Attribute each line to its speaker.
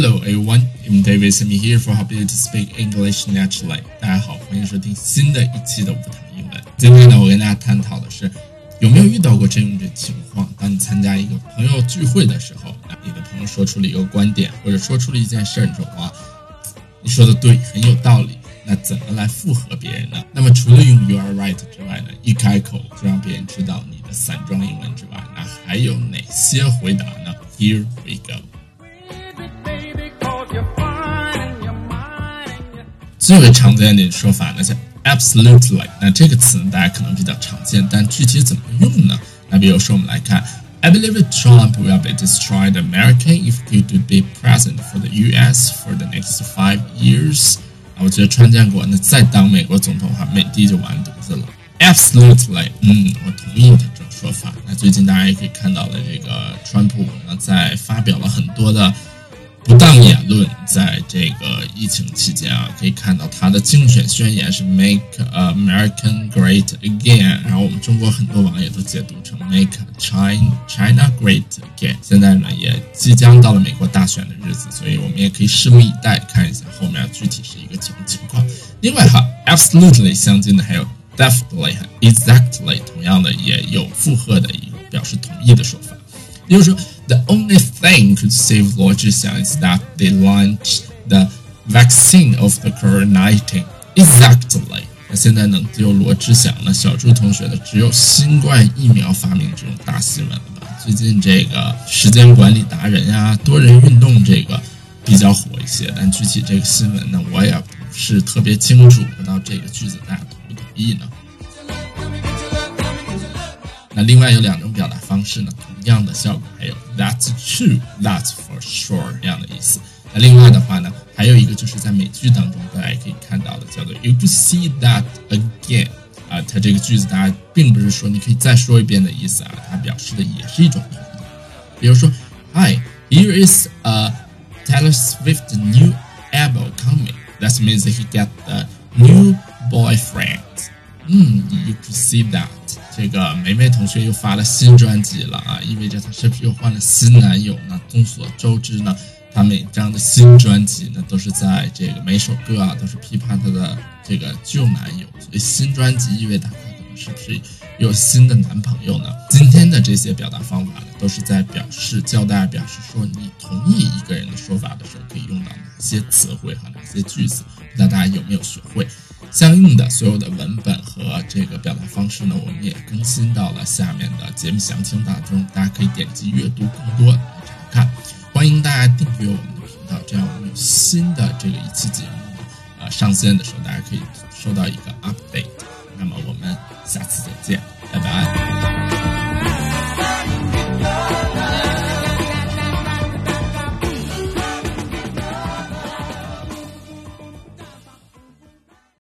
Speaker 1: Hello everyone, I'm David. I'm here for help you to speak English naturally. 大家好，欢迎收听新的一期的无糖英文。今天呢，我跟大家探讨的是，有没有遇到过这种情况？当你参加一个朋友聚会的时候，你的朋友说出了一个观点，或者说出了一件事儿，你说哇，你说的对，很有道理。那怎么来附和别人呢？那么除了用 You are right 之外呢，一开口就让别人知道你的散装英文之外，那还有哪些回答呢？Here we go。最为常见的说法呢叫 absolutely，那这个词呢大家可能比较常见，但具体怎么用呢？那比如说我们来看，I believe Trump will be destroyed America if he to be president for the U.S. for the next five years。啊，我觉得川建国呢再当美国总统的话，美帝就完犊子了。Absolutely，嗯，我同意的这种说法。那最近大家也可以看到了，这个川普呢在发表了很多的。 不当言论，在这个疫情期间啊，可以看到他的竞选宣言是 “Make American Great Again”，然后我们中国很多网友都解读成 “Make China China Great Again”。现在呢，也即将到了美国大选的日子，所以我们也可以拭目以待，看一下后面具体是一个什么情况。另外哈，absolutely 相近的还有 definitely 和、exactly，同样的也有附和的一个表示同意的说法。比如说，the only thing could save 罗志祥 is that they launch the vaccine of the COVID-19. Exactly. 那现在能救罗志祥了？小朱同学的只有新冠疫苗发明这种大新闻了吧？最近这个时间管理达人呀，多人运动这个比较火一些，但具体这个新闻呢，我也不是特别清楚。不知道这个句子大家同不同意呢？那另外有两种表达方式呢，同样的效果还有 That's true, That's for sure 这样的意思。那另外的话呢，还有一个就是在美剧当中大家可以看到的，叫做 You could see that again 啊，它这个句子大家并不是说你可以再说一遍的意思啊，它表示的也是一种同意。比如说，Hi, here is a Taylor Swift new album coming. That means he get a new boyfriend. 嗯，You could see that. 这个梅梅同学又发了新专辑了啊，意味着她是不是又换了新男友呢？众所周知呢，她每张的新专辑呢，都是在这个每首歌啊，都是批判她的这个旧男友，所以新专辑意味着她可能是不是有新的男朋友呢？今天的这些表达方法呢，都是在表示教大家表示说你同意一个人的说法的时候，可以用到哪些词汇和哪些句子？不知道大家有没有学会？相应的所有的文本和这个表达方式呢，我们也更新到了下面的节目详情当中，大家可以点击阅读更多来查看。欢迎大家订阅我们的频道，这样我们新的这个一期节目啊，上线的时候，大家可以收到一个 update。那么我们下次再见，